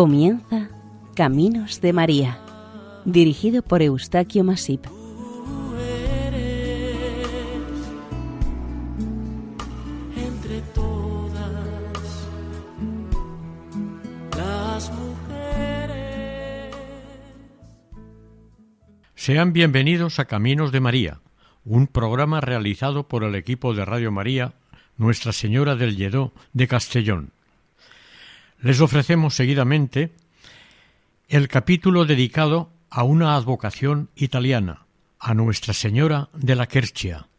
Comienza Caminos de María, dirigido por Eustaquio Masip. entre todas las mujeres. Sean bienvenidos a Caminos de María, un programa realizado por el equipo de Radio María Nuestra Señora del Lledó de Castellón. Les ofrecemos seguidamente el capítulo dedicado a una advocación italiana, a Nuestra Señora de la Quercia.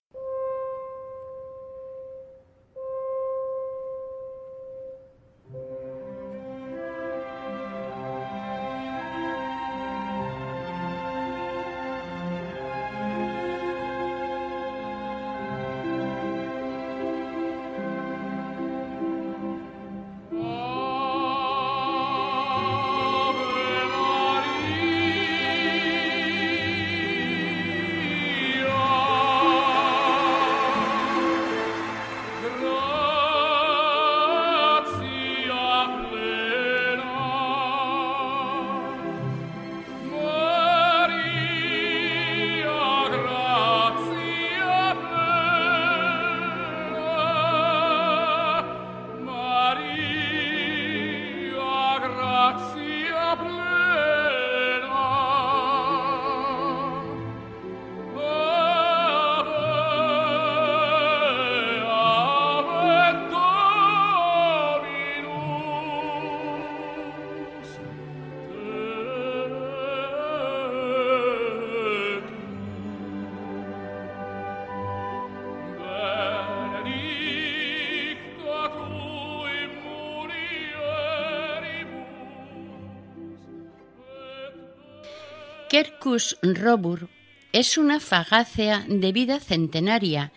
Robur es una fagácea de vida centenaria,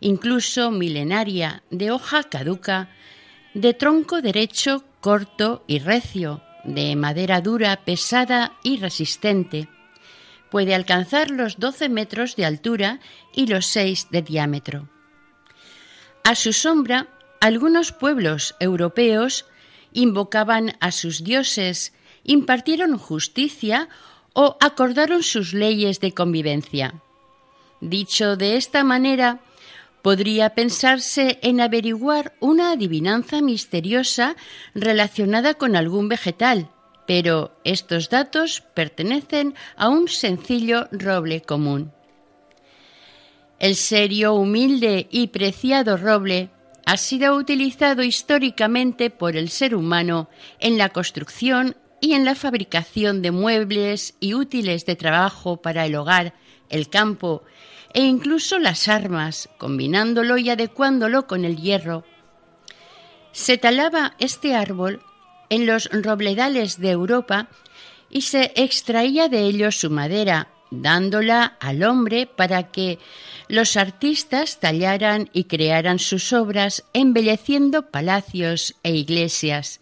incluso milenaria, de hoja caduca, de tronco derecho, corto y recio, de madera dura, pesada y resistente. Puede alcanzar los 12 metros de altura y los 6 de diámetro. A su sombra, algunos pueblos europeos invocaban a sus dioses, impartieron justicia o acordaron sus leyes de convivencia. Dicho de esta manera, podría pensarse en averiguar una adivinanza misteriosa relacionada con algún vegetal, pero estos datos pertenecen a un sencillo roble común. El serio, humilde y preciado roble ha sido utilizado históricamente por el ser humano en la construcción y en la fabricación de muebles y útiles de trabajo para el hogar, el campo e incluso las armas, combinándolo y adecuándolo con el hierro. Se talaba este árbol en los robledales de Europa y se extraía de ellos su madera, dándola al hombre para que los artistas tallaran y crearan sus obras, embelleciendo palacios e iglesias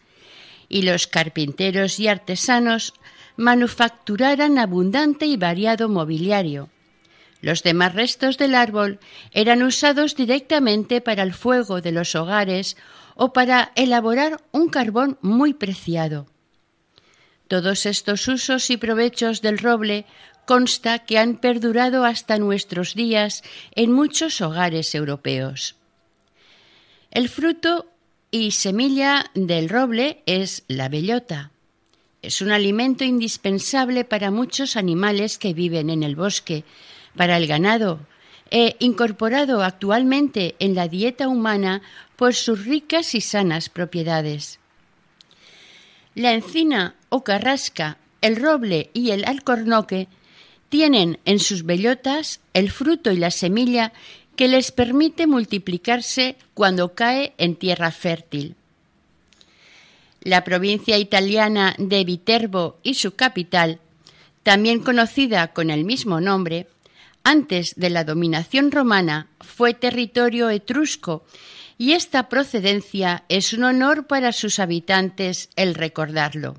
y los carpinteros y artesanos manufacturaran abundante y variado mobiliario. Los demás restos del árbol eran usados directamente para el fuego de los hogares o para elaborar un carbón muy preciado. Todos estos usos y provechos del roble consta que han perdurado hasta nuestros días en muchos hogares europeos. El fruto y semilla del roble es la bellota. Es un alimento indispensable para muchos animales que viven en el bosque, para el ganado, e incorporado actualmente en la dieta humana por sus ricas y sanas propiedades. La encina o carrasca, el roble y el alcornoque tienen en sus bellotas el fruto y la semilla que les permite multiplicarse cuando cae en tierra fértil. La provincia italiana de Viterbo y su capital, también conocida con el mismo nombre, antes de la dominación romana fue territorio etrusco y esta procedencia es un honor para sus habitantes el recordarlo.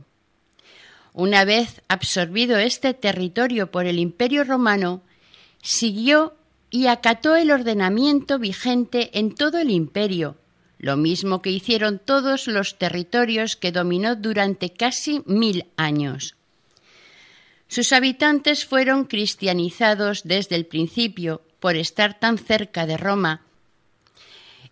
Una vez absorbido este territorio por el Imperio romano, siguió y acató el ordenamiento vigente en todo el imperio, lo mismo que hicieron todos los territorios que dominó durante casi mil años. Sus habitantes fueron cristianizados desde el principio por estar tan cerca de Roma,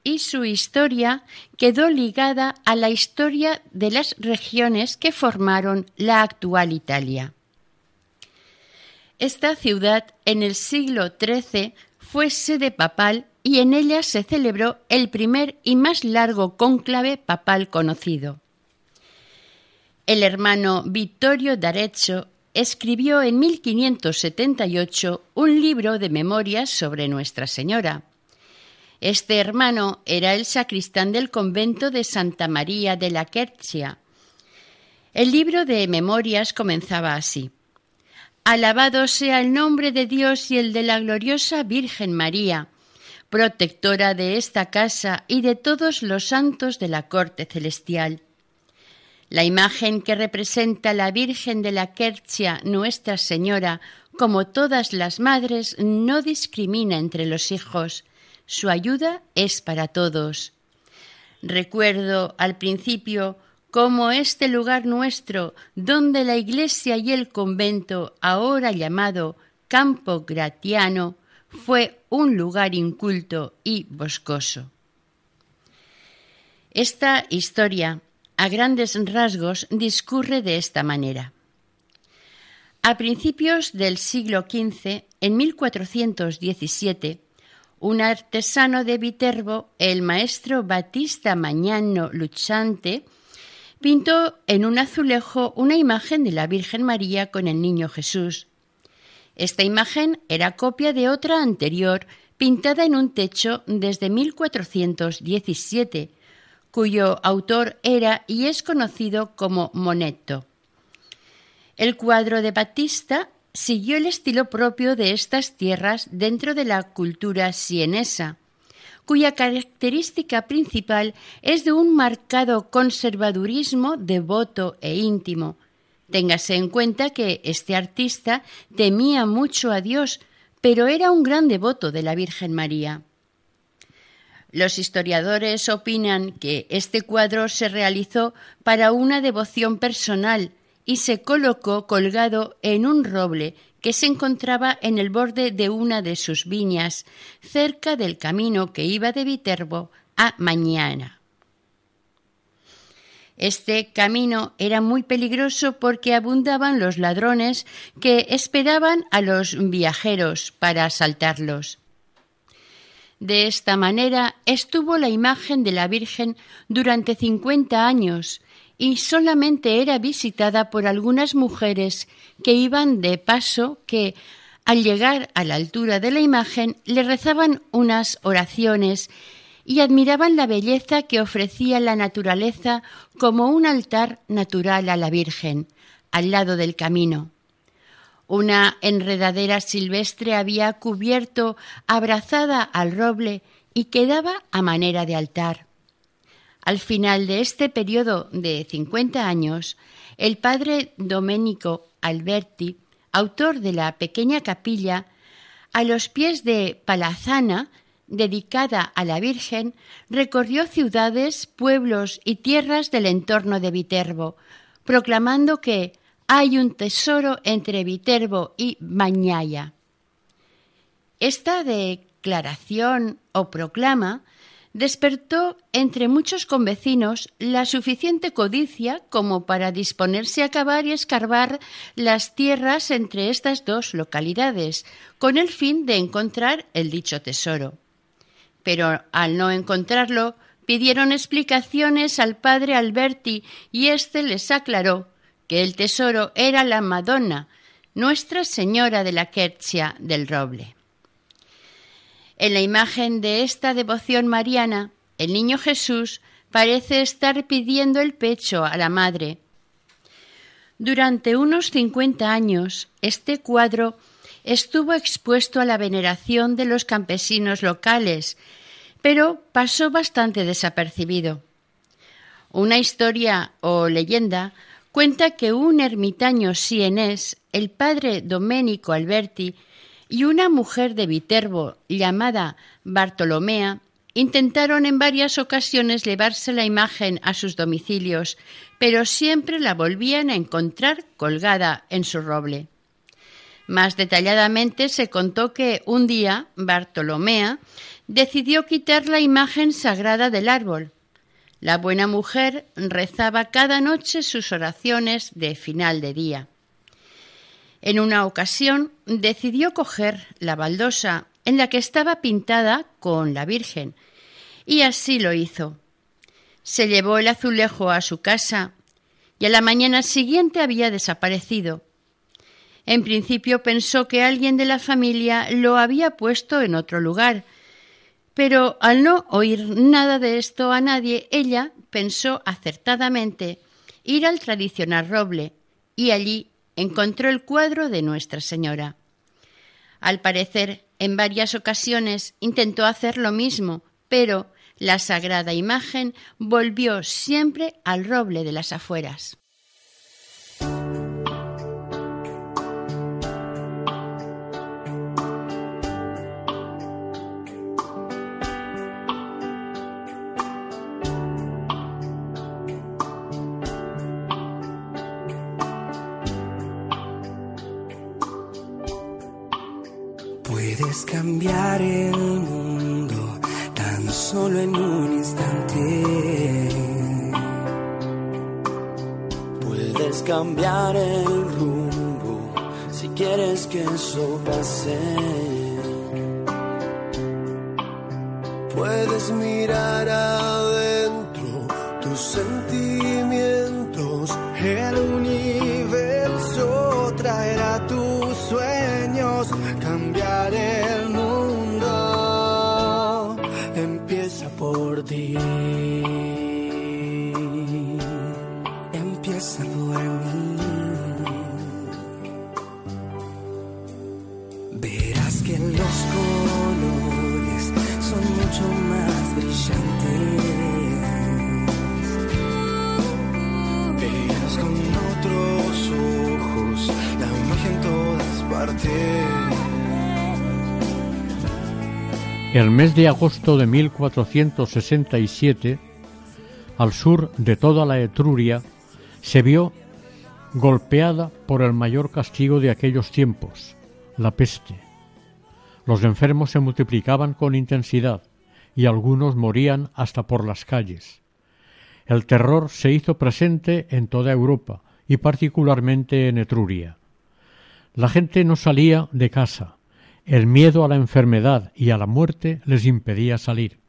y su historia quedó ligada a la historia de las regiones que formaron la actual Italia. Esta ciudad en el siglo XIII fue sede papal y en ella se celebró el primer y más largo cónclave papal conocido. El hermano Vittorio d'Arezzo escribió en 1578 un libro de memorias sobre Nuestra Señora. Este hermano era el sacristán del convento de Santa María de la Quercia. El libro de memorias comenzaba así. Alabado sea el nombre de Dios y el de la gloriosa Virgen María, protectora de esta casa y de todos los santos de la corte celestial. La imagen que representa la Virgen de la Quercia, Nuestra Señora, como todas las madres, no discrimina entre los hijos. Su ayuda es para todos. Recuerdo al principio cómo este lugar nuestro, donde la iglesia y el convento, ahora llamado Campo Gratiano, fue un lugar inculto y boscoso. Esta historia, a grandes rasgos, discurre de esta manera. A principios del siglo XV, en 1417, un artesano de Viterbo, el maestro Batista Mañano Luchante, pintó en un azulejo una imagen de la Virgen María con el Niño Jesús, esta imagen era copia de otra anterior pintada en un techo desde 1417, cuyo autor era y es conocido como Monetto. El cuadro de Batista siguió el estilo propio de estas tierras dentro de la cultura sienesa, cuya característica principal es de un marcado conservadurismo devoto e íntimo, Téngase en cuenta que este artista temía mucho a Dios, pero era un gran devoto de la Virgen María. Los historiadores opinan que este cuadro se realizó para una devoción personal y se colocó colgado en un roble que se encontraba en el borde de una de sus viñas, cerca del camino que iba de Viterbo a Mañana. Este camino era muy peligroso porque abundaban los ladrones que esperaban a los viajeros para asaltarlos. De esta manera estuvo la imagen de la Virgen durante cincuenta años y solamente era visitada por algunas mujeres que iban de paso que, al llegar a la altura de la imagen, le rezaban unas oraciones y admiraban la belleza que ofrecía la naturaleza como un altar natural a la Virgen, al lado del camino. Una enredadera silvestre había cubierto, abrazada al roble, y quedaba a manera de altar. Al final de este periodo de cincuenta años, el padre Domenico Alberti, autor de la pequeña capilla, a los pies de Palazana, dedicada a la Virgen, recorrió ciudades, pueblos y tierras del entorno de Viterbo, proclamando que hay un tesoro entre Viterbo y Mañaya. Esta declaración o proclama despertó entre muchos convecinos la suficiente codicia como para disponerse a cavar y escarbar las tierras entre estas dos localidades, con el fin de encontrar el dicho tesoro pero al no encontrarlo pidieron explicaciones al padre Alberti y éste les aclaró que el tesoro era la Madonna, Nuestra Señora de la Quercia del Roble. En la imagen de esta devoción mariana, el niño Jesús parece estar pidiendo el pecho a la madre. Durante unos cincuenta años, este cuadro estuvo expuesto a la veneración de los campesinos locales, pero pasó bastante desapercibido. Una historia o leyenda cuenta que un ermitaño sienés, el padre Domenico Alberti, y una mujer de Viterbo llamada Bartolomea Intentaron en varias ocasiones llevarse la imagen a sus domicilios, pero siempre la volvían a encontrar colgada en su roble. Más detalladamente se contó que un día Bartolomea decidió quitar la imagen sagrada del árbol. La buena mujer rezaba cada noche sus oraciones de final de día. En una ocasión decidió coger la baldosa en la que estaba pintada con la Virgen, y así lo hizo. Se llevó el azulejo a su casa y a la mañana siguiente había desaparecido. En principio pensó que alguien de la familia lo había puesto en otro lugar, pero al no oír nada de esto a nadie, ella pensó acertadamente ir al tradicional roble y allí encontró el cuadro de Nuestra Señora. Al parecer, en varias ocasiones intentó hacer lo mismo, pero la sagrada imagen volvió siempre al roble de las afueras. Cambiar el mundo tan solo en un instante. Puedes cambiar el rumbo si quieres que eso pase. Puedes mirar adentro El mes de agosto de 1467, al sur de toda la Etruria, se vio golpeada por el mayor castigo de aquellos tiempos, la peste. Los enfermos se multiplicaban con intensidad y algunos morían hasta por las calles. El terror se hizo presente en toda Europa y particularmente en Etruria. La gente no salía de casa, el miedo a la enfermedad y a la muerte les impedía salir.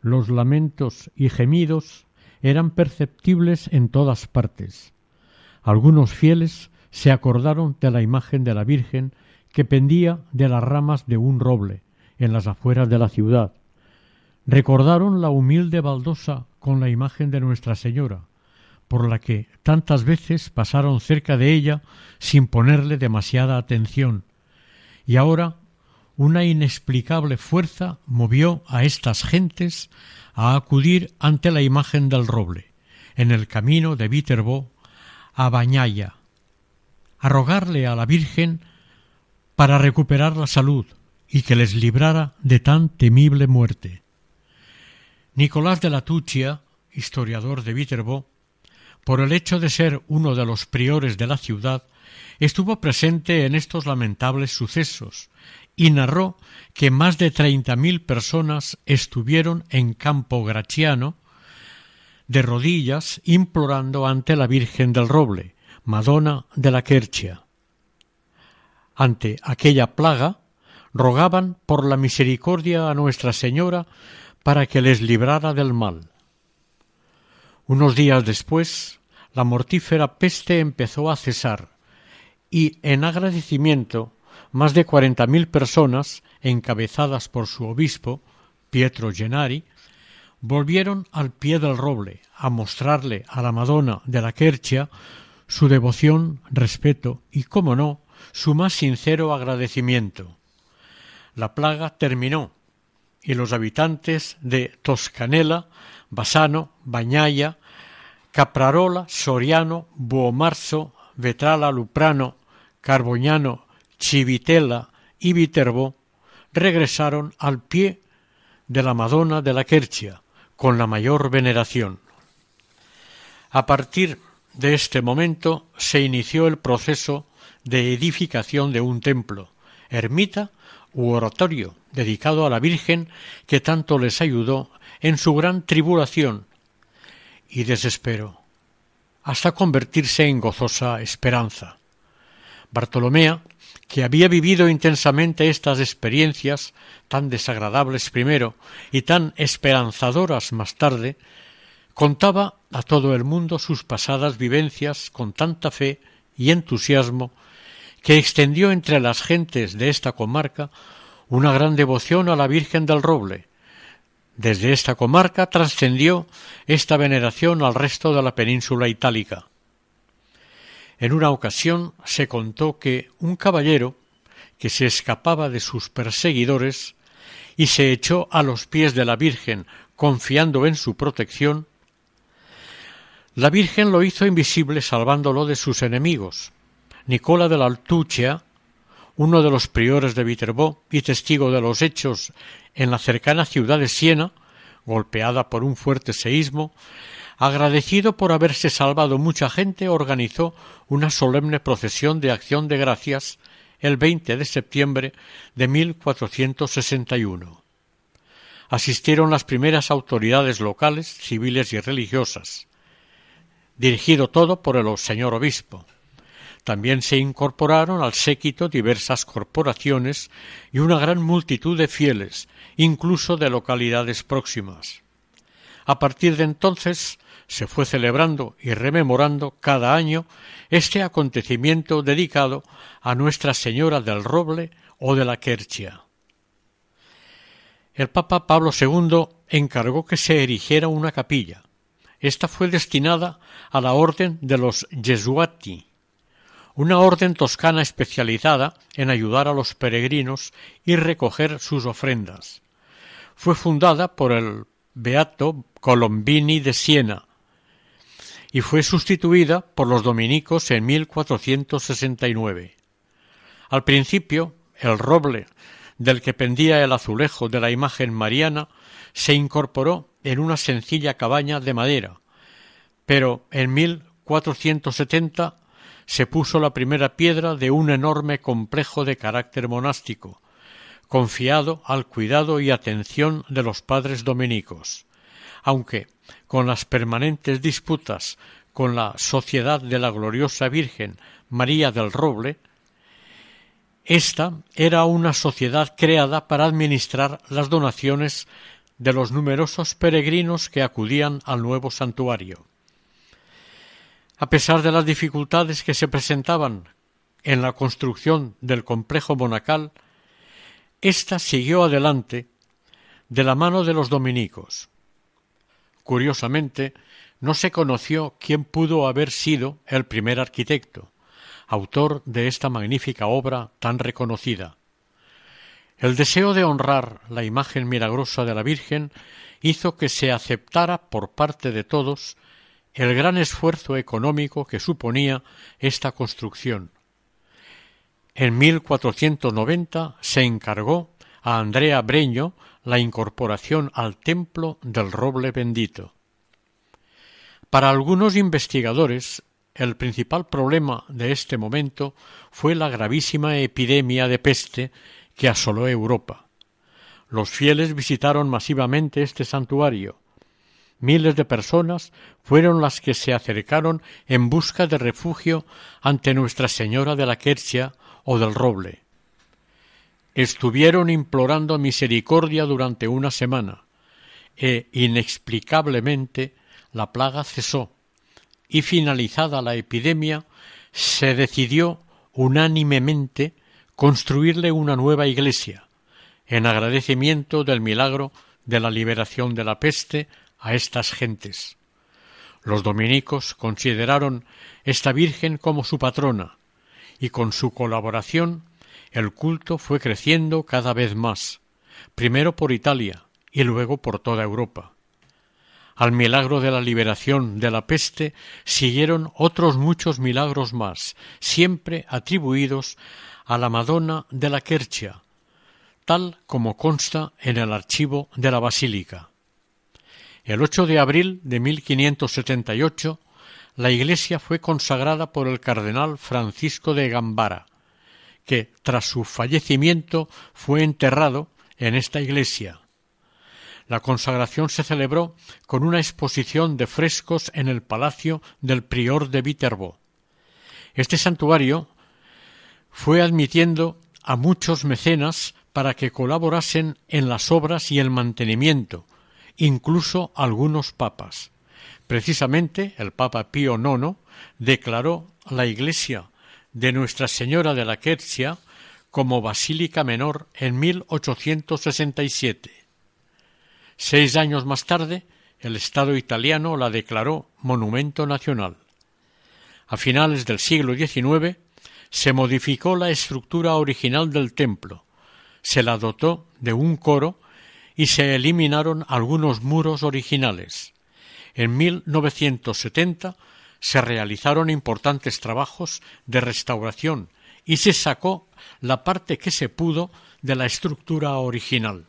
Los lamentos y gemidos eran perceptibles en todas partes. Algunos fieles se acordaron de la imagen de la Virgen que pendía de las ramas de un roble en las afueras de la ciudad. Recordaron la humilde baldosa con la imagen de Nuestra Señora, por la que tantas veces pasaron cerca de ella sin ponerle demasiada atención, y ahora una inexplicable fuerza movió a estas gentes a acudir ante la imagen del roble, en el camino de Viterbo a Bañaya, a rogarle a la Virgen para recuperar la salud y que les librara de tan temible muerte. Nicolás de la Tuccia, historiador de Viterbo, por el hecho de ser uno de los priores de la ciudad, estuvo presente en estos lamentables sucesos y narró que más de treinta mil personas estuvieron en Campo Graciano de rodillas implorando ante la Virgen del Roble, Madonna de la Quercia. Ante aquella plaga, rogaban por la misericordia a Nuestra Señora para que les librara del mal. Unos días después, la mortífera peste empezó a cesar y, en agradecimiento, más de cuarenta mil personas, encabezadas por su obispo, Pietro Gennari, volvieron al pie del roble a mostrarle a la Madonna de la Quercia su devoción, respeto y, como no, su más sincero agradecimiento. La plaga terminó y los habitantes de Toscanela, Bassano, Bañaya, Caprarola, Soriano, Buomarzo, Vetrala, Luprano, Carboñano, Chivitela y Viterbo regresaron al pie de la Madonna de la Quercia con la mayor veneración. A partir de este momento se inició el proceso de edificación de un templo, ermita u oratorio dedicado a la Virgen que tanto les ayudó en su gran tribulación y desespero, hasta convertirse en gozosa esperanza. Bartolomea, que había vivido intensamente estas experiencias, tan desagradables primero y tan esperanzadoras más tarde, contaba a todo el mundo sus pasadas vivencias con tanta fe y entusiasmo que extendió entre las gentes de esta comarca una gran devoción a la Virgen del Roble. Desde esta comarca trascendió esta veneración al resto de la península itálica. En una ocasión se contó que un caballero que se escapaba de sus perseguidores y se echó a los pies de la Virgen confiando en su protección, la Virgen lo hizo invisible salvándolo de sus enemigos. Nicola de la Altuccia, uno de los priores de Viterbo y testigo de los hechos en la cercana ciudad de Siena, golpeada por un fuerte seísmo, agradecido por haberse salvado mucha gente, organizó una solemne procesión de acción de gracias el 20 de septiembre de 1461. Asistieron las primeras autoridades locales, civiles y religiosas dirigido todo por el señor obispo. También se incorporaron al séquito diversas corporaciones y una gran multitud de fieles, incluso de localidades próximas. A partir de entonces se fue celebrando y rememorando cada año este acontecimiento dedicado a Nuestra Señora del Roble o de la Quercia. El Papa Pablo II encargó que se erigiera una capilla, esta fue destinada a la orden de los Gesuati, una orden toscana especializada en ayudar a los peregrinos y recoger sus ofrendas. Fue fundada por el Beato Colombini de Siena y fue sustituida por los dominicos en 1469. Al principio, el roble del que pendía el azulejo de la imagen mariana se incorporó en una sencilla cabaña de madera, pero en 1470 se puso la primera piedra de un enorme complejo de carácter monástico, confiado al cuidado y atención de los padres dominicos, aunque con las permanentes disputas con la Sociedad de la Gloriosa Virgen María del Roble, esta era una sociedad creada para administrar las donaciones de los numerosos peregrinos que acudían al nuevo santuario. A pesar de las dificultades que se presentaban en la construcción del complejo monacal, ésta siguió adelante de la mano de los dominicos. Curiosamente, no se conoció quién pudo haber sido el primer arquitecto, autor de esta magnífica obra tan reconocida. El deseo de honrar la imagen milagrosa de la Virgen hizo que se aceptara por parte de todos el gran esfuerzo económico que suponía esta construcción. En 1490 se encargó a Andrea Breño la incorporación al templo del roble bendito. Para algunos investigadores, el principal problema de este momento fue la gravísima epidemia de peste que asoló Europa. Los fieles visitaron masivamente este santuario. Miles de personas fueron las que se acercaron en busca de refugio ante Nuestra Señora de la Quercia o del Roble. Estuvieron implorando misericordia durante una semana, e inexplicablemente la plaga cesó, y finalizada la epidemia se decidió unánimemente construirle una nueva iglesia, en agradecimiento del milagro de la liberación de la peste a estas gentes. Los dominicos consideraron esta Virgen como su patrona, y con su colaboración el culto fue creciendo cada vez más, primero por Italia y luego por toda Europa. Al milagro de la liberación de la peste siguieron otros muchos milagros más, siempre atribuidos a la Madonna de la Quercia, tal como consta en el archivo de la Basílica. El 8 de abril de 1578 la iglesia fue consagrada por el cardenal Francisco de Gambara, que tras su fallecimiento fue enterrado en esta iglesia. La consagración se celebró con una exposición de frescos en el palacio del prior de Viterbo. Este santuario fue admitiendo a muchos mecenas para que colaborasen en las obras y el mantenimiento, incluso algunos papas. Precisamente el Papa Pío IX declaró la iglesia de Nuestra Señora de la Quercia como basílica menor en 1867. Seis años más tarde, el Estado italiano la declaró monumento nacional. A finales del siglo XIX se modificó la estructura original del templo, se la dotó de un coro y se eliminaron algunos muros originales. En 1970 se realizaron importantes trabajos de restauración y se sacó la parte que se pudo de la estructura original.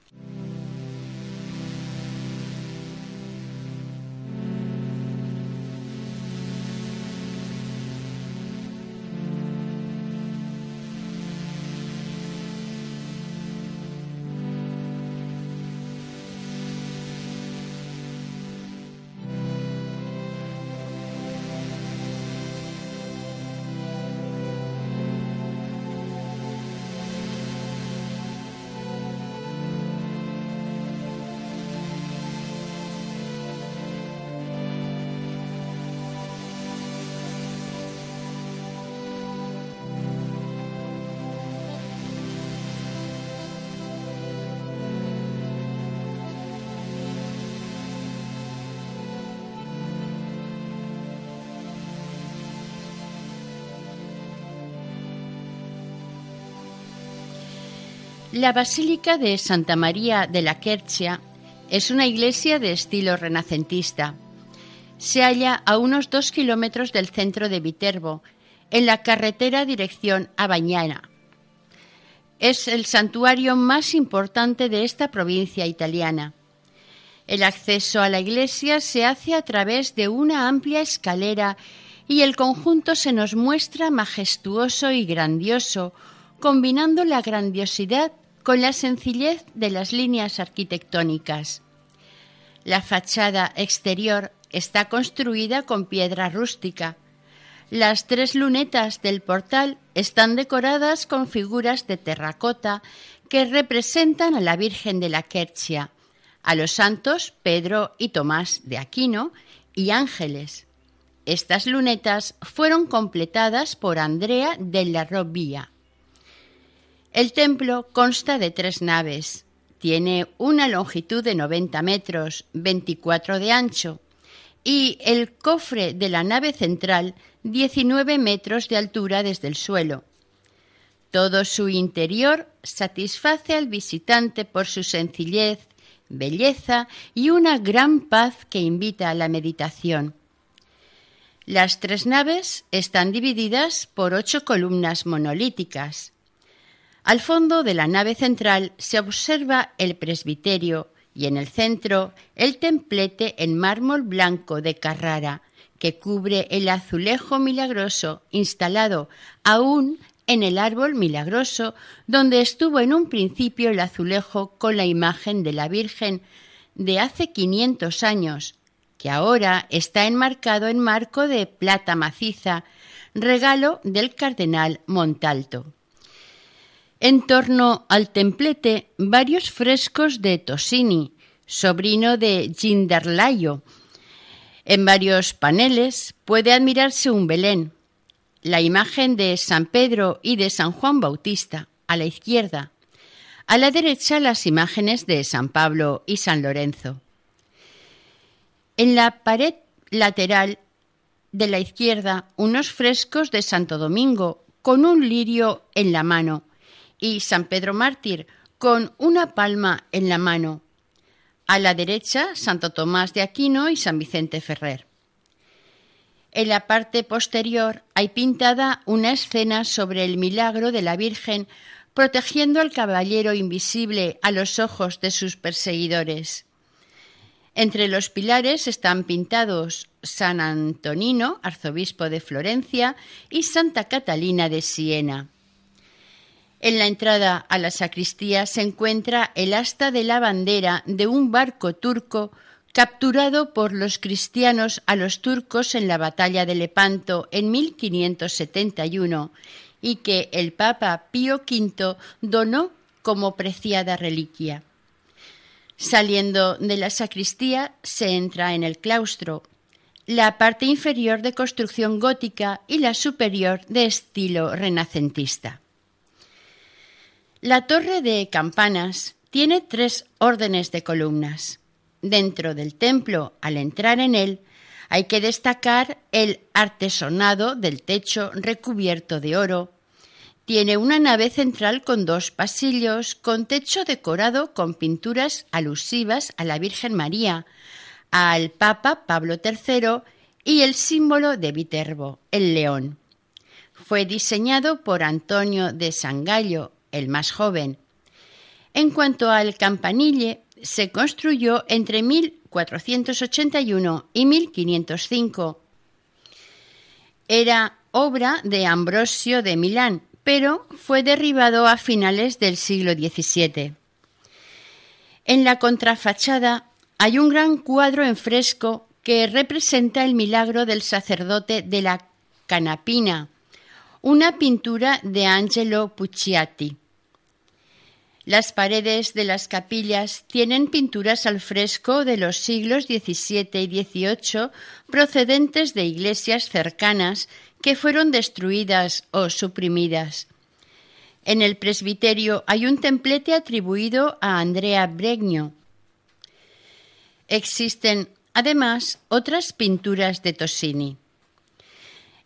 La Basílica de Santa María de la Quercia es una iglesia de estilo renacentista. Se halla a unos dos kilómetros del centro de Viterbo, en la carretera dirección a Bañana. Es el santuario más importante de esta provincia italiana. El acceso a la iglesia se hace a través de una amplia escalera y el conjunto se nos muestra majestuoso y grandioso, combinando la grandiosidad con la sencillez de las líneas arquitectónicas. La fachada exterior está construida con piedra rústica. Las tres lunetas del portal están decoradas con figuras de terracota que representan a la Virgen de la Quercia, a los santos Pedro y Tomás de Aquino y ángeles. Estas lunetas fueron completadas por Andrea de la Robía. El templo consta de tres naves. Tiene una longitud de 90 metros, 24 de ancho, y el cofre de la nave central 19 metros de altura desde el suelo. Todo su interior satisface al visitante por su sencillez, belleza y una gran paz que invita a la meditación. Las tres naves están divididas por ocho columnas monolíticas. Al fondo de la nave central se observa el presbiterio y en el centro el templete en mármol blanco de Carrara, que cubre el azulejo milagroso instalado aún en el árbol milagroso donde estuvo en un principio el azulejo con la imagen de la Virgen de hace 500 años, que ahora está enmarcado en marco de plata maciza, regalo del cardenal Montalto. En torno al templete, varios frescos de Tosini, sobrino de Ginderlayo. En varios paneles puede admirarse un Belén, la imagen de San Pedro y de San Juan Bautista, a la izquierda. A la derecha las imágenes de San Pablo y San Lorenzo. En la pared lateral de la izquierda unos frescos de Santo Domingo con un lirio en la mano y San Pedro Mártir con una palma en la mano. A la derecha, Santo Tomás de Aquino y San Vicente Ferrer. En la parte posterior hay pintada una escena sobre el milagro de la Virgen protegiendo al caballero invisible a los ojos de sus perseguidores. Entre los pilares están pintados San Antonino, arzobispo de Florencia, y Santa Catalina de Siena. En la entrada a la sacristía se encuentra el asta de la bandera de un barco turco capturado por los cristianos a los turcos en la batalla de Lepanto en 1571 y que el Papa Pío V donó como preciada reliquia. Saliendo de la sacristía se entra en el claustro, la parte inferior de construcción gótica y la superior de estilo renacentista. La torre de campanas tiene tres órdenes de columnas. Dentro del templo, al entrar en él, hay que destacar el artesonado del techo recubierto de oro. Tiene una nave central con dos pasillos, con techo decorado con pinturas alusivas a la Virgen María, al Papa Pablo III y el símbolo de Viterbo, el león. Fue diseñado por Antonio de Sangallo, el más joven. En cuanto al campanille, se construyó entre 1481 y 1505. Era obra de Ambrosio de Milán, pero fue derribado a finales del siglo XVII. En la contrafachada hay un gran cuadro en fresco que representa el milagro del sacerdote de la Canapina, una pintura de Angelo Pucciati. Las paredes de las capillas tienen pinturas al fresco de los siglos XVII y XVIII procedentes de iglesias cercanas que fueron destruidas o suprimidas. En el presbiterio hay un templete atribuido a Andrea Bregno. Existen además otras pinturas de Tosini.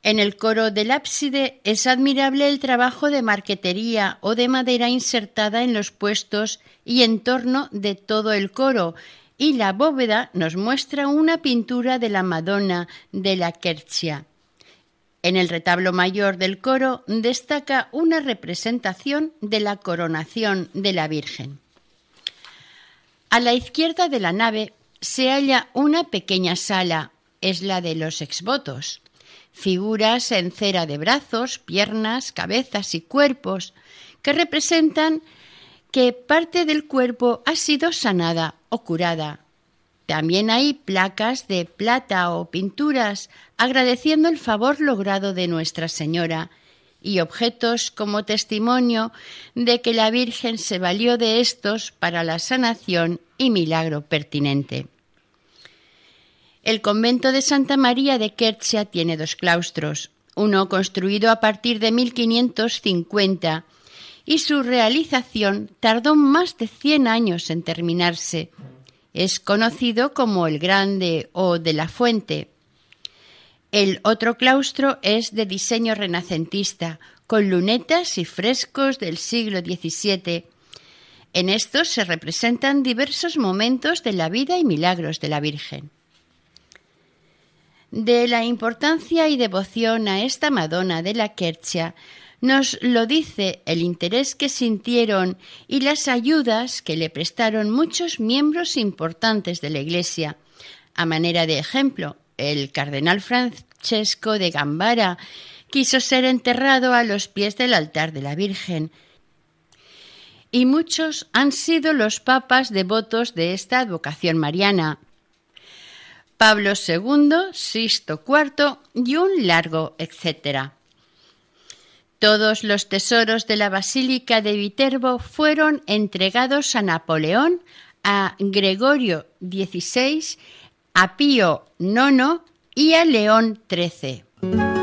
En el coro del ábside es admirable el trabajo de marquetería o de madera insertada en los puestos y en torno de todo el coro, y la bóveda nos muestra una pintura de la Madonna de la Quercia. En el retablo mayor del coro destaca una representación de la coronación de la Virgen. A la izquierda de la nave se halla una pequeña sala, es la de los exvotos figuras en cera de brazos, piernas, cabezas y cuerpos, que representan que parte del cuerpo ha sido sanada o curada. También hay placas de plata o pinturas agradeciendo el favor logrado de Nuestra Señora y objetos como testimonio de que la Virgen se valió de estos para la sanación y milagro pertinente. El convento de Santa María de Kerchia tiene dos claustros, uno construido a partir de 1550 y su realización tardó más de 100 años en terminarse. Es conocido como el Grande o de la Fuente. El otro claustro es de diseño renacentista, con lunetas y frescos del siglo XVII. En estos se representan diversos momentos de la vida y milagros de la Virgen de la importancia y devoción a esta Madonna de la Quercia nos lo dice el interés que sintieron y las ayudas que le prestaron muchos miembros importantes de la Iglesia. A manera de ejemplo, el cardenal Francesco de Gambara quiso ser enterrado a los pies del altar de la Virgen. Y muchos han sido los papas devotos de esta advocación mariana, Pablo II, Sisto IV y un largo etcétera. Todos los tesoros de la Basílica de Viterbo fueron entregados a Napoleón, a Gregorio XVI, a Pío IX y a León XIII.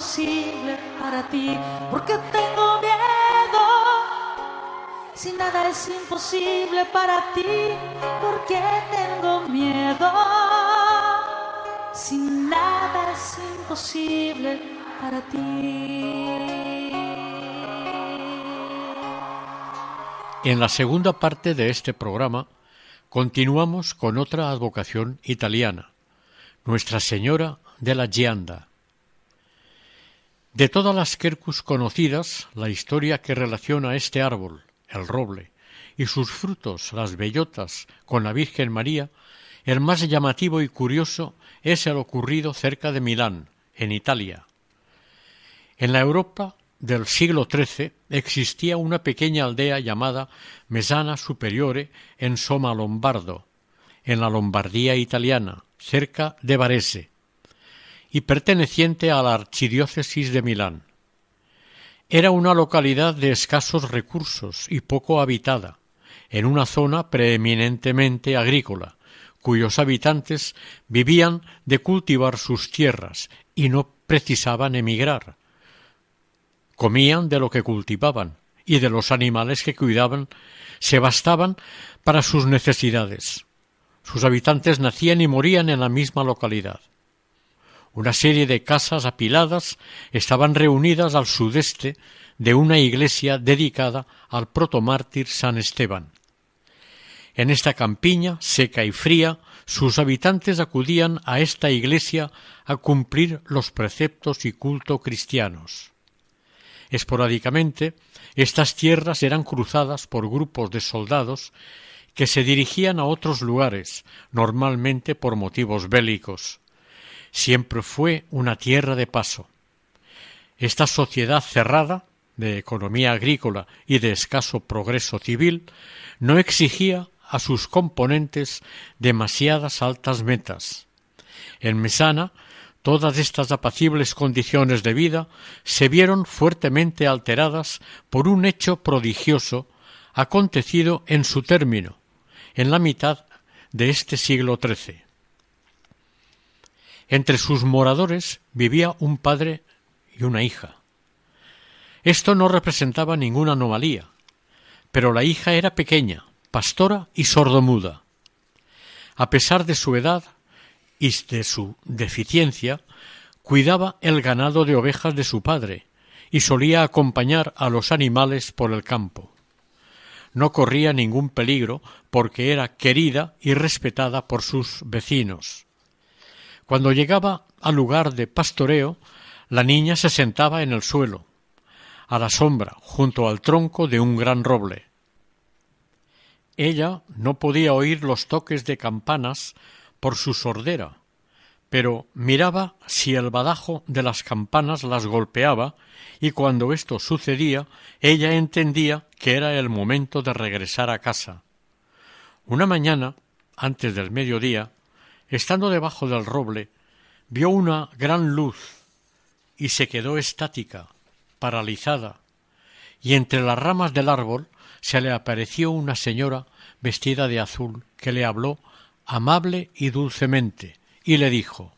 Imposible para ti, ¿por qué tengo miedo. Si nada es imposible para ti, ¿por qué tengo miedo? Si nada es imposible para ti. En la segunda parte de este programa continuamos con otra advocación italiana, Nuestra Señora de la Gianda. De todas las quercus conocidas, la historia que relaciona este árbol, el roble, y sus frutos, las bellotas, con la Virgen María, el más llamativo y curioso es el ocurrido cerca de Milán, en Italia. En la Europa del siglo XIII existía una pequeña aldea llamada Mesana Superiore en Soma Lombardo, en la Lombardía italiana, cerca de Varese, y perteneciente a la archidiócesis de Milán. Era una localidad de escasos recursos y poco habitada, en una zona preeminentemente agrícola, cuyos habitantes vivían de cultivar sus tierras y no precisaban emigrar. Comían de lo que cultivaban y de los animales que cuidaban se bastaban para sus necesidades. Sus habitantes nacían y morían en la misma localidad. Una serie de casas apiladas estaban reunidas al sudeste de una iglesia dedicada al protomártir San Esteban. En esta campiña seca y fría, sus habitantes acudían a esta iglesia a cumplir los preceptos y culto cristianos. Esporádicamente, estas tierras eran cruzadas por grupos de soldados que se dirigían a otros lugares, normalmente por motivos bélicos. Siempre fue una tierra de paso. Esta sociedad cerrada, de economía agrícola y de escaso progreso civil, no exigía a sus componentes demasiadas altas metas. En Mesana, todas estas apacibles condiciones de vida se vieron fuertemente alteradas por un hecho prodigioso acontecido en su término, en la mitad de este siglo XIII. Entre sus moradores vivía un padre y una hija. Esto no representaba ninguna anomalía, pero la hija era pequeña, pastora y sordomuda. A pesar de su edad y de su deficiencia, cuidaba el ganado de ovejas de su padre y solía acompañar a los animales por el campo. No corría ningún peligro porque era querida y respetada por sus vecinos. Cuando llegaba al lugar de pastoreo, la niña se sentaba en el suelo, a la sombra, junto al tronco de un gran roble. Ella no podía oír los toques de campanas por su sordera, pero miraba si el badajo de las campanas las golpeaba y cuando esto sucedía ella entendía que era el momento de regresar a casa. Una mañana, antes del mediodía, estando debajo del roble, vio una gran luz y se quedó estática, paralizada, y entre las ramas del árbol se le apareció una señora vestida de azul que le habló amable y dulcemente y le dijo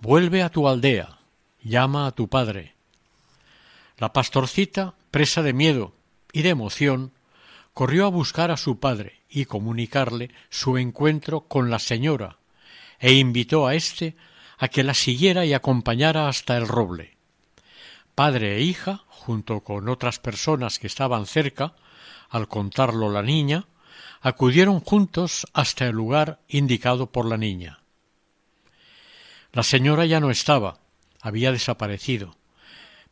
Vuelve a tu aldea, llama a tu padre. La pastorcita, presa de miedo y de emoción, corrió a buscar a su padre y comunicarle su encuentro con la señora, e invitó a éste a que la siguiera y acompañara hasta el roble. Padre e hija, junto con otras personas que estaban cerca, al contarlo la niña, acudieron juntos hasta el lugar indicado por la niña. La señora ya no estaba, había desaparecido,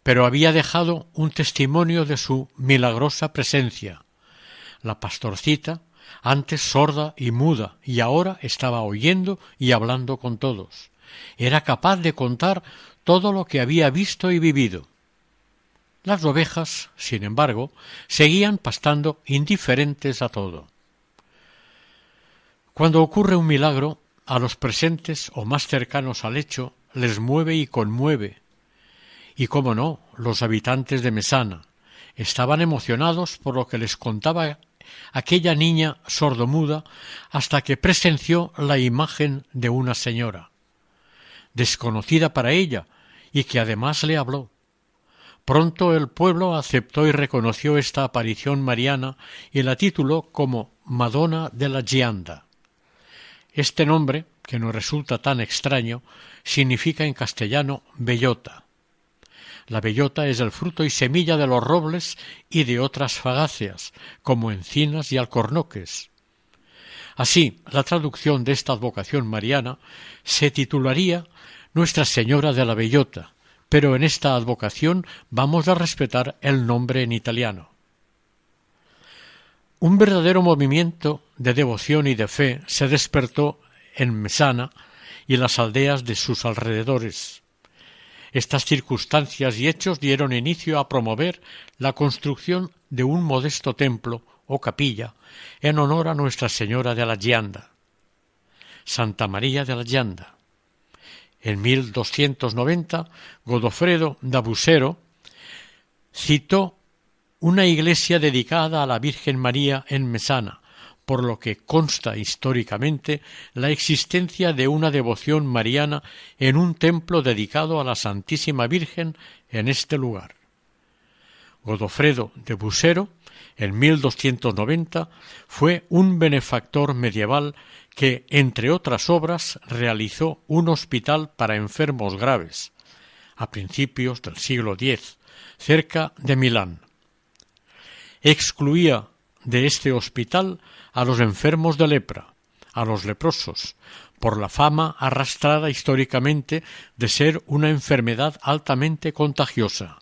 pero había dejado un testimonio de su milagrosa presencia. La pastorcita, antes sorda y muda, y ahora estaba oyendo y hablando con todos. Era capaz de contar todo lo que había visto y vivido. Las ovejas, sin embargo, seguían pastando indiferentes a todo. Cuando ocurre un milagro, a los presentes o más cercanos al hecho les mueve y conmueve. Y cómo no, los habitantes de Mesana estaban emocionados por lo que les contaba aquella niña sordomuda hasta que presenció la imagen de una señora, desconocida para ella y que además le habló Pronto el pueblo aceptó y reconoció esta aparición mariana y la tituló como Madonna de la Gianda. Este nombre, que nos resulta tan extraño, significa en castellano bellota. La bellota es el fruto y semilla de los robles y de otras fagáceas, como encinas y alcornoques. Así, la traducción de esta advocación mariana se titularía Nuestra Señora de la Bellota, pero en esta advocación vamos a respetar el nombre en italiano. Un verdadero movimiento de devoción y de fe se despertó en Mesana y las aldeas de sus alrededores. Estas circunstancias y hechos dieron inicio a promover la construcción de un modesto templo o capilla en honor a Nuestra Señora de la Gianda, Santa María de la Gianda. En 1290, Godofredo da Busero citó una iglesia dedicada a la Virgen María en Mesana, por lo que consta históricamente la existencia de una devoción mariana en un templo dedicado a la Santísima Virgen en este lugar. Godofredo de Busero, en 1290, fue un benefactor medieval que, entre otras obras, realizó un hospital para enfermos graves, a principios del siglo X, cerca de Milán. Excluía de este hospital a los enfermos de lepra, a los leprosos, por la fama arrastrada históricamente de ser una enfermedad altamente contagiosa.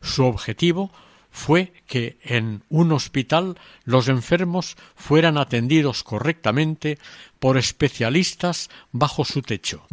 Su objetivo fue que en un hospital los enfermos fueran atendidos correctamente por especialistas bajo su techo.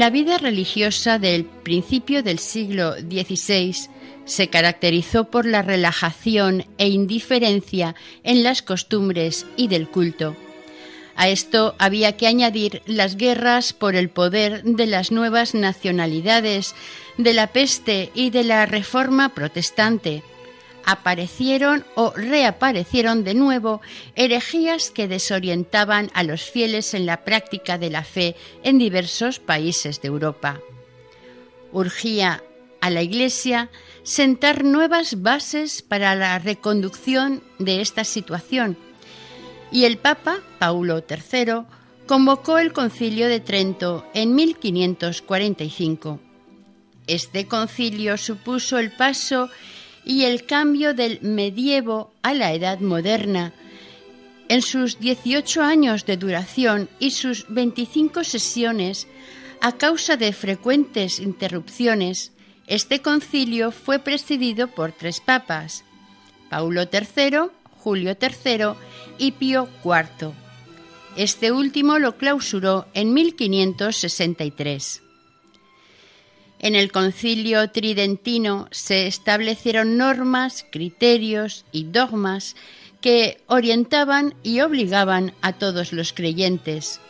La vida religiosa del principio del siglo XVI se caracterizó por la relajación e indiferencia en las costumbres y del culto. A esto había que añadir las guerras por el poder de las nuevas nacionalidades, de la peste y de la reforma protestante, aparecieron o reaparecieron de nuevo herejías que desorientaban a los fieles en la práctica de la fe en diversos países de Europa. Urgía a la Iglesia sentar nuevas bases para la reconducción de esta situación y el Papa Paulo III convocó el Concilio de Trento en 1545. Este concilio supuso el paso y el cambio del medievo a la edad moderna. En sus 18 años de duración y sus 25 sesiones, a causa de frecuentes interrupciones, este concilio fue presidido por tres papas, Paulo III, Julio III y Pío IV. Este último lo clausuró en 1563. En el concilio tridentino se establecieron normas, criterios y dogmas que orientaban y obligaban a todos los creyentes.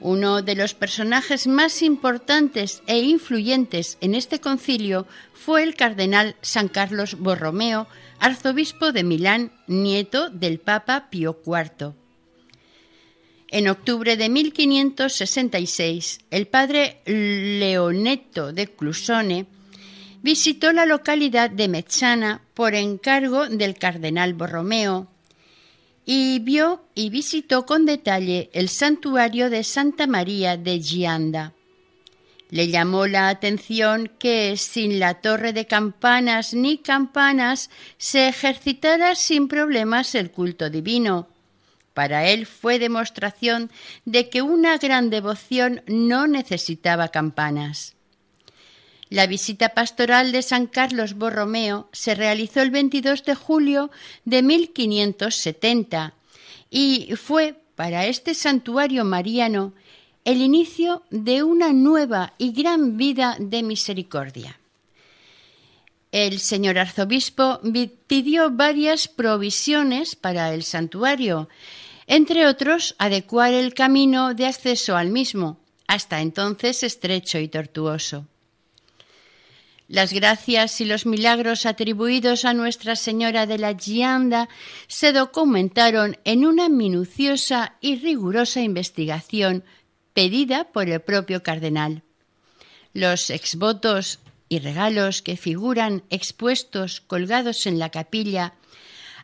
Uno de los personajes más importantes e influyentes en este concilio fue el cardenal San Carlos Borromeo, arzobispo de Milán, nieto del Papa Pío IV. En octubre de 1566, el padre Leoneto de Clusone visitó la localidad de Mezzana por encargo del cardenal Borromeo y vio y visitó con detalle el santuario de Santa María de Gianda. Le llamó la atención que sin la torre de campanas ni campanas se ejercitara sin problemas el culto divino. Para él fue demostración de que una gran devoción no necesitaba campanas. La visita pastoral de San Carlos Borromeo se realizó el 22 de julio de 1570 y fue para este santuario mariano el inicio de una nueva y gran vida de misericordia. El señor arzobispo pidió varias provisiones para el santuario, entre otros adecuar el camino de acceso al mismo, hasta entonces estrecho y tortuoso. Las gracias y los milagros atribuidos a Nuestra Señora de la Gianda se documentaron en una minuciosa y rigurosa investigación pedida por el propio cardenal. Los exvotos y regalos que figuran expuestos colgados en la capilla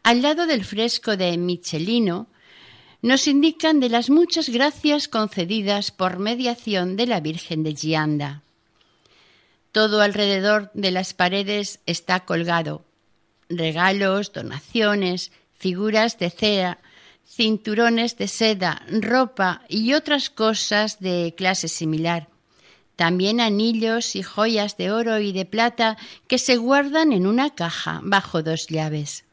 al lado del fresco de Michelino nos indican de las muchas gracias concedidas por mediación de la Virgen de Gianda. Todo alrededor de las paredes está colgado. Regalos, donaciones, figuras de cera, cinturones de seda, ropa y otras cosas de clase similar. También anillos y joyas de oro y de plata que se guardan en una caja bajo dos llaves.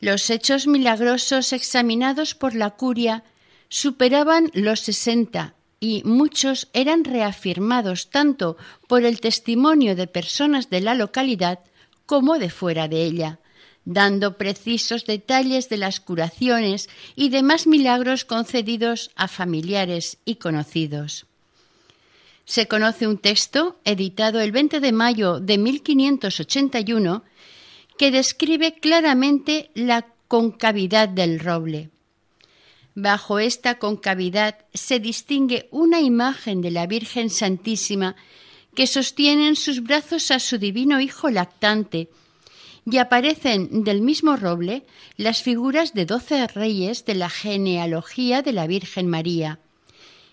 Los hechos milagrosos examinados por la curia superaban los sesenta y muchos eran reafirmados tanto por el testimonio de personas de la localidad como de fuera de ella, dando precisos detalles de las curaciones y demás milagros concedidos a familiares y conocidos. Se conoce un texto editado el 20 de mayo de 1581 que describe claramente la concavidad del roble. Bajo esta concavidad se distingue una imagen de la Virgen Santísima que sostiene en sus brazos a su divino Hijo lactante, y aparecen del mismo roble las figuras de doce reyes de la genealogía de la Virgen María,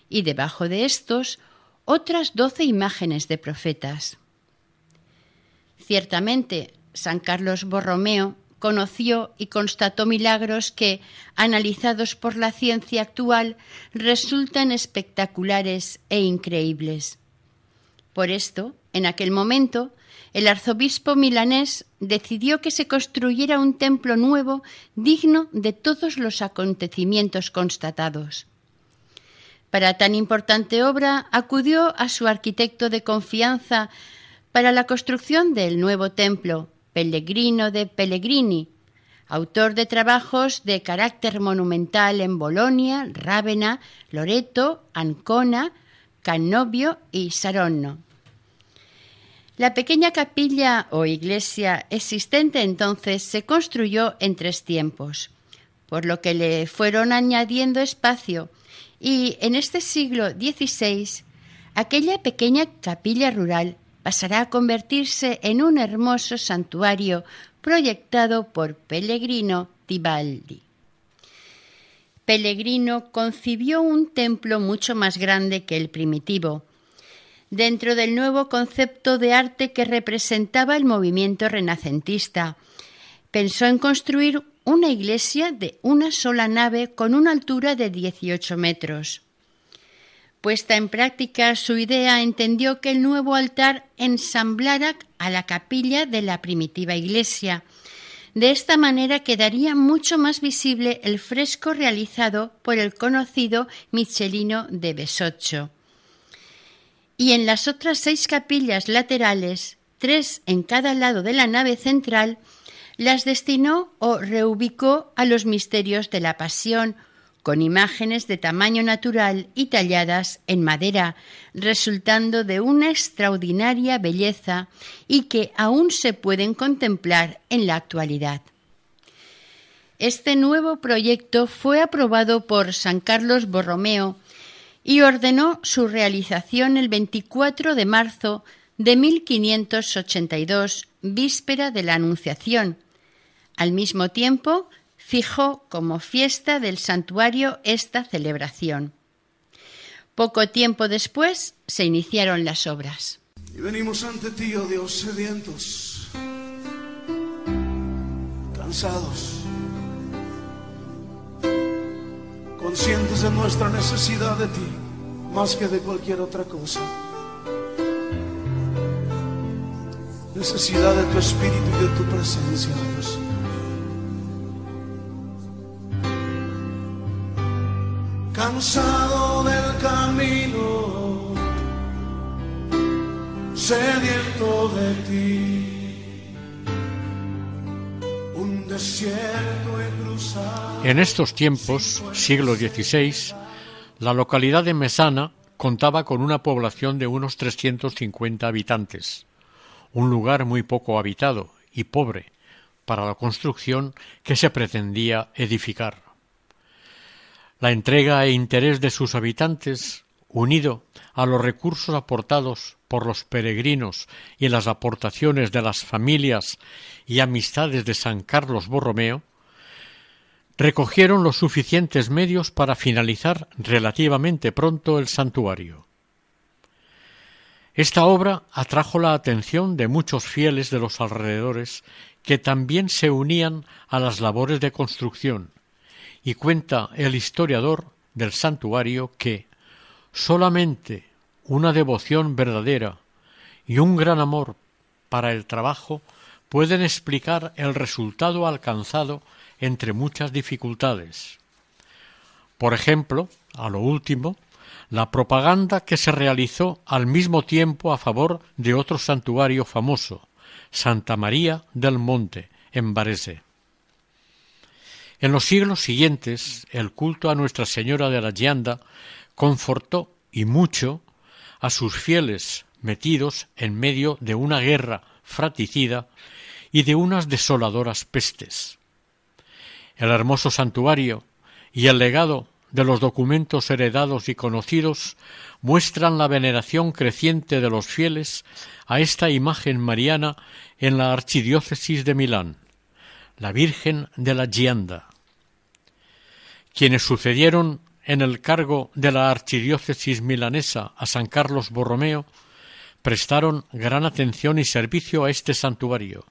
y debajo de estos otras doce imágenes de profetas. Ciertamente, San Carlos Borromeo conoció y constató milagros que, analizados por la ciencia actual, resultan espectaculares e increíbles. Por esto, en aquel momento, el arzobispo milanés decidió que se construyera un templo nuevo digno de todos los acontecimientos constatados. Para tan importante obra acudió a su arquitecto de confianza para la construcción del nuevo templo, Pellegrino de Pellegrini, autor de trabajos de carácter monumental en Bolonia, Rávena, Loreto, Ancona, Cannobio y Saronno. La pequeña capilla o iglesia existente entonces se construyó en tres tiempos, por lo que le fueron añadiendo espacio y en este siglo XVI aquella pequeña capilla rural pasará a convertirse en un hermoso santuario proyectado por Pellegrino Tibaldi. Pellegrino concibió un templo mucho más grande que el primitivo, dentro del nuevo concepto de arte que representaba el movimiento renacentista. Pensó en construir una iglesia de una sola nave con una altura de 18 metros. Puesta en práctica su idea, entendió que el nuevo altar ensamblara a la capilla de la primitiva iglesia. De esta manera quedaría mucho más visible el fresco realizado por el conocido Michelino de Besoccio. Y en las otras seis capillas laterales, tres en cada lado de la nave central, las destinó o reubicó a los misterios de la pasión, con imágenes de tamaño natural y talladas en madera, resultando de una extraordinaria belleza y que aún se pueden contemplar en la actualidad. Este nuevo proyecto fue aprobado por San Carlos Borromeo y ordenó su realización el 24 de marzo de 1582, víspera de la Anunciación. Al mismo tiempo, fijó como fiesta del santuario esta celebración. Poco tiempo después se iniciaron las obras. Y venimos ante ti, oh Dios, sedientos, cansados, conscientes de nuestra necesidad de ti, más que de cualquier otra cosa. Necesidad de tu espíritu y de tu presencia, Dios. Cansado del camino, de ti, un desierto. En estos tiempos, siglo XVI, la localidad de Mesana contaba con una población de unos 350 habitantes, un lugar muy poco habitado y pobre para la construcción que se pretendía edificar. La entrega e interés de sus habitantes, unido a los recursos aportados por los peregrinos y las aportaciones de las familias y amistades de San Carlos Borromeo, recogieron los suficientes medios para finalizar relativamente pronto el santuario. Esta obra atrajo la atención de muchos fieles de los alrededores que también se unían a las labores de construcción, y cuenta el historiador del santuario que solamente una devoción verdadera y un gran amor para el trabajo pueden explicar el resultado alcanzado entre muchas dificultades. Por ejemplo, a lo último, la propaganda que se realizó al mismo tiempo a favor de otro santuario famoso, Santa María del Monte, en Varese. En los siglos siguientes, el culto a Nuestra Señora de la Gianda confortó y mucho a sus fieles metidos en medio de una guerra fratricida y de unas desoladoras pestes. El hermoso santuario y el legado de los documentos heredados y conocidos muestran la veneración creciente de los fieles a esta imagen mariana en la archidiócesis de Milán, la Virgen de la Gianda. Quienes sucedieron en el cargo de la archidiócesis milanesa a San Carlos Borromeo prestaron gran atención y servicio a este santuario.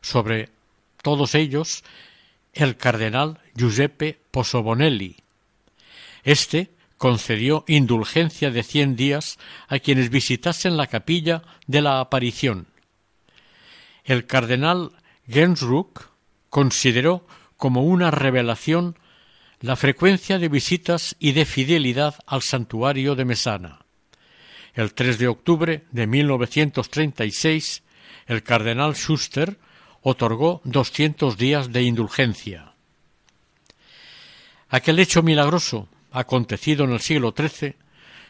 Sobre todos ellos, el cardenal Giuseppe Posobonelli. Este concedió indulgencia de cien días a quienes visitasen la capilla de la aparición. El cardenal Gensruck consideró como una revelación la frecuencia de visitas y de fidelidad al santuario de Mesana. El 3 de octubre de 1936, el cardenal Schuster otorgó doscientos días de indulgencia. Aquel hecho milagroso, acontecido en el siglo XIII,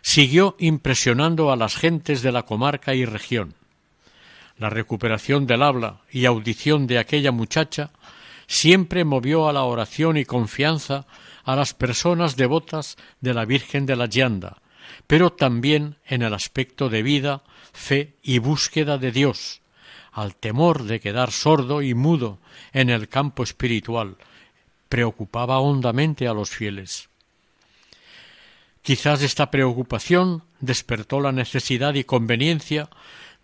siguió impresionando a las gentes de la comarca y región. La recuperación del habla y audición de aquella muchacha siempre movió a la oración y confianza a las personas devotas de la Virgen de la Llanda, pero también en el aspecto de vida, fe y búsqueda de Dios, al temor de quedar sordo y mudo en el campo espiritual, preocupaba hondamente a los fieles. Quizás esta preocupación despertó la necesidad y conveniencia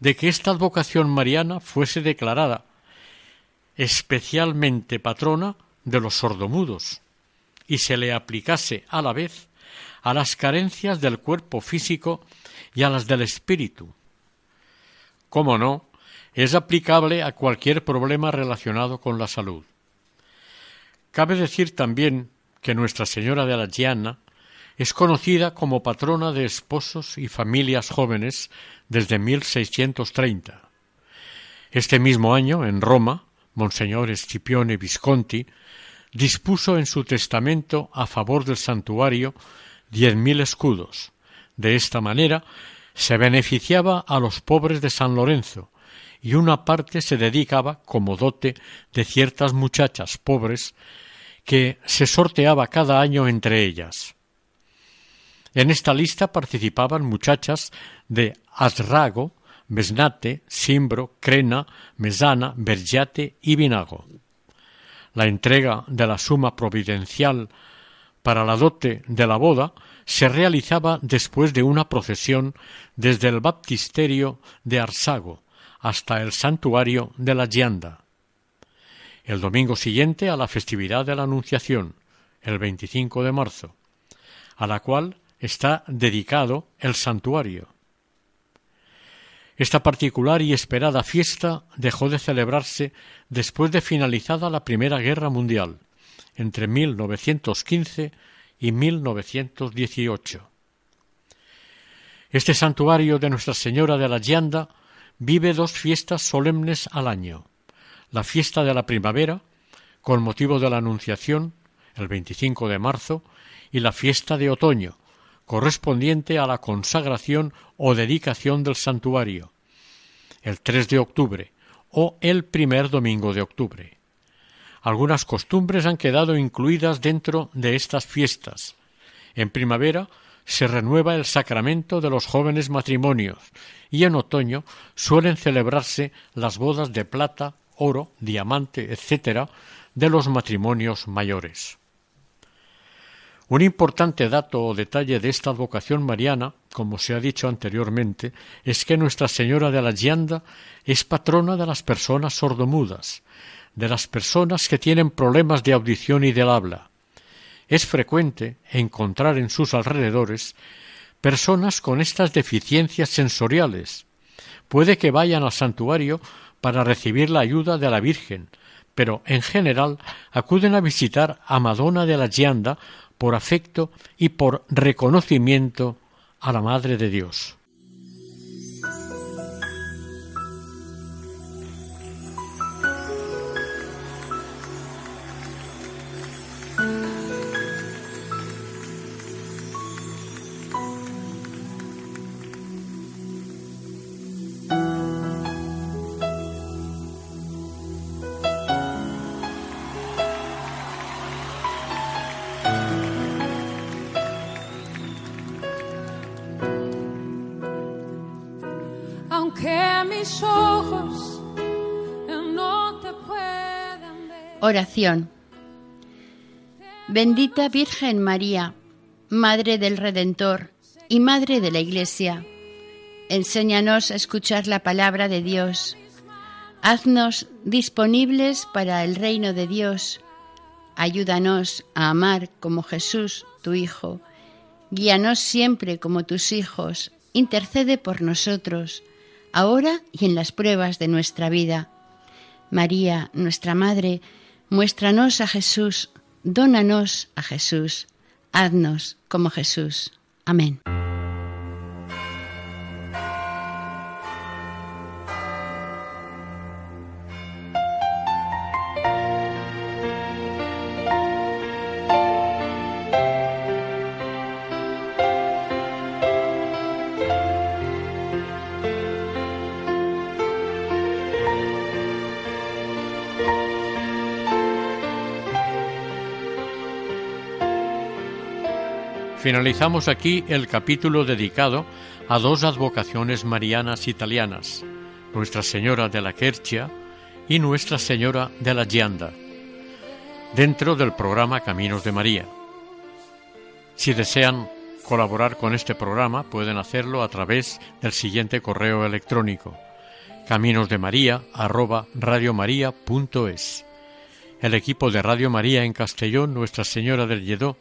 de que esta advocación mariana fuese declarada especialmente patrona de los sordomudos y se le aplicase a la vez a las carencias del cuerpo físico y a las del espíritu. Cómo no, es aplicable a cualquier problema relacionado con la salud. Cabe decir también que Nuestra Señora de la Gianna es conocida como patrona de esposos y familias jóvenes desde 1630. Este mismo año, en Roma, Monseñor Scipione Visconti dispuso en su testamento a favor del santuario diez mil escudos. De esta manera se beneficiaba a los pobres de San Lorenzo, y una parte se dedicaba como dote de ciertas muchachas pobres que se sorteaba cada año entre ellas. En esta lista participaban muchachas de Asrago, Mesnate, Simbro, Crena, Mesana, Bergiate y Vinago. La entrega de la suma providencial para la dote de la boda se realizaba después de una procesión desde el baptisterio de Arsago hasta el santuario de la Gianda. El domingo siguiente a la festividad de la Anunciación, el 25 de marzo, a la cual está dedicado el santuario. Esta particular y esperada fiesta dejó de celebrarse después de finalizada la Primera Guerra Mundial, entre 1915 y 1918. Este santuario de Nuestra Señora de la Gianda vive dos fiestas solemnes al año. La fiesta de la primavera, con motivo de la Anunciación, el 25 de marzo, y la fiesta de otoño, correspondiente a la consagración o dedicación del santuario, el 3 de octubre o el primer domingo de octubre. Algunas costumbres han quedado incluidas dentro de estas fiestas. En primavera se renueva el sacramento de los jóvenes matrimonios y en otoño suelen celebrarse las bodas de plata, oro, diamante, etc. de los matrimonios mayores. Un importante dato o detalle de esta vocación mariana, como se ha dicho anteriormente, es que Nuestra Señora de la Gianda es patrona de las personas sordomudas, de las personas que tienen problemas de audición y del habla. Es frecuente encontrar en sus alrededores personas con estas deficiencias sensoriales. Puede que vayan al santuario para recibir la ayuda de la Virgen, pero en general acuden a visitar a Madonna de la Gianda por afecto y por reconocimiento a la Madre de Dios. Bendita Virgen María, Madre del Redentor y Madre de la Iglesia, enséñanos a escuchar la palabra de Dios. Haznos disponibles para el reino de Dios. Ayúdanos a amar como Jesús, tu Hijo. Guíanos siempre como tus hijos. Intercede por nosotros, ahora y en las pruebas de nuestra vida. María, nuestra Madre, Muéstranos a Jesús, dónanos a Jesús, haznos como Jesús. Amén. Finalizamos aquí el capítulo dedicado a dos advocaciones marianas italianas, Nuestra Señora de la Quercia y Nuestra Señora de la Gianda, dentro del programa Caminos de María. Si desean colaborar con este programa, pueden hacerlo a través del siguiente correo electrónico caminosdemaria@radiomaria.es. El equipo de Radio María en Castellón, Nuestra Señora del Lledó,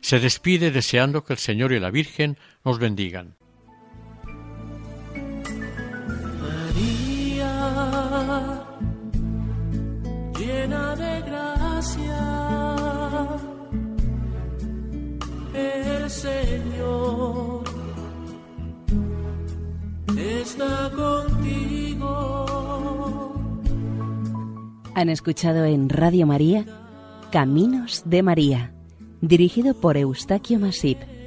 se despide deseando que el Señor y la Virgen nos bendigan. María, llena de gracia, el Señor está contigo. Han escuchado en Radio María Caminos de María dirigido por Eustaquio Masip.